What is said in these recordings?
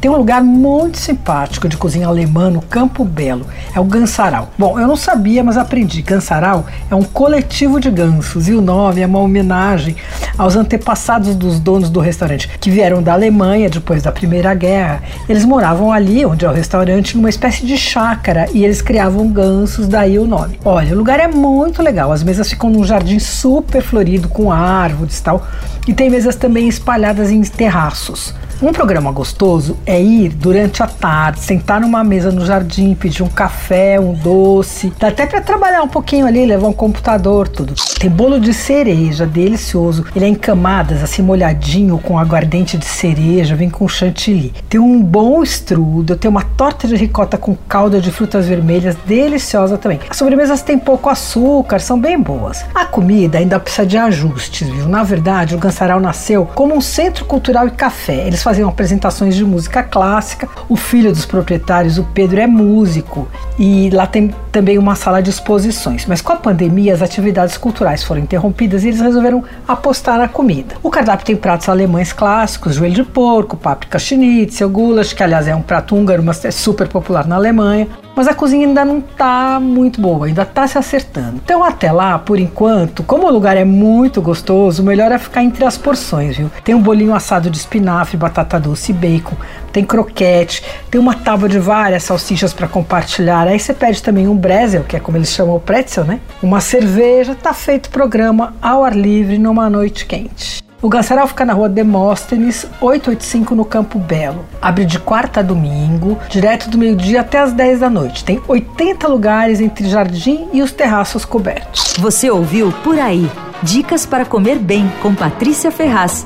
Tem um lugar muito simpático de cozinha alemã no Campo Belo, é o Gansaral. Bom, eu não sabia, mas aprendi. Gansaral é um coletivo de gansos e o nome é uma homenagem aos antepassados dos donos do restaurante, que vieram da Alemanha depois da Primeira Guerra. Eles moravam ali, onde é o restaurante, numa espécie de chácara e eles criavam gansos, daí o nome. Olha, o lugar é muito legal, as mesas ficam num jardim super florido com árvores e tal, e tem mesas também espalhadas em terraços. Um programa gostoso é ir durante a tarde, sentar numa mesa no jardim, pedir um café, um doce, dá até para trabalhar um pouquinho ali, levar um computador, tudo. Tem bolo de cereja, delicioso. Ele é em camadas, assim molhadinho com aguardente de cereja, vem com chantilly. Tem um bom strudel, tem uma torta de ricota com calda de frutas vermelhas, deliciosa também. As sobremesas têm pouco açúcar, são bem boas. A comida ainda precisa de ajustes, viu? Na verdade, o Gansaral nasceu como um centro cultural e café. Eles faziam apresentações de música clássica. O filho dos proprietários, o Pedro, é músico e lá tem também uma sala de exposições. Mas com a pandemia, as atividades culturais foram interrompidas e eles resolveram apostar na comida. O cardápio tem pratos alemães clássicos, joelho de porco, páprica schnitzel, goulash, que aliás é um prato húngaro, mas é super popular na Alemanha mas a cozinha ainda não está muito boa, ainda está se acertando. Então até lá, por enquanto, como o lugar é muito gostoso, o melhor é ficar entre as porções, viu? Tem um bolinho assado de espinafre, batata doce e bacon, tem croquete, tem uma tábua de várias salsichas para compartilhar. Aí você pede também um brezel, que é como eles chamam o pretzel, né? Uma cerveja, tá feito programa ao ar livre numa noite quente. O Gansaral fica na rua Demóstenes, 885 no Campo Belo. Abre de quarta a domingo, direto do meio-dia até as 10 da noite. Tem 80 lugares entre jardim e os terraços cobertos. Você ouviu Por Aí. Dicas para comer bem com Patrícia Ferraz.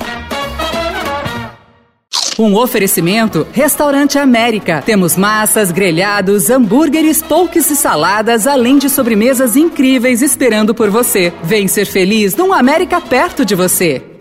Um oferecimento Restaurante América. Temos massas, grelhados, hambúrgueres, polques e saladas, além de sobremesas incríveis esperando por você. Vem ser feliz num América perto de você.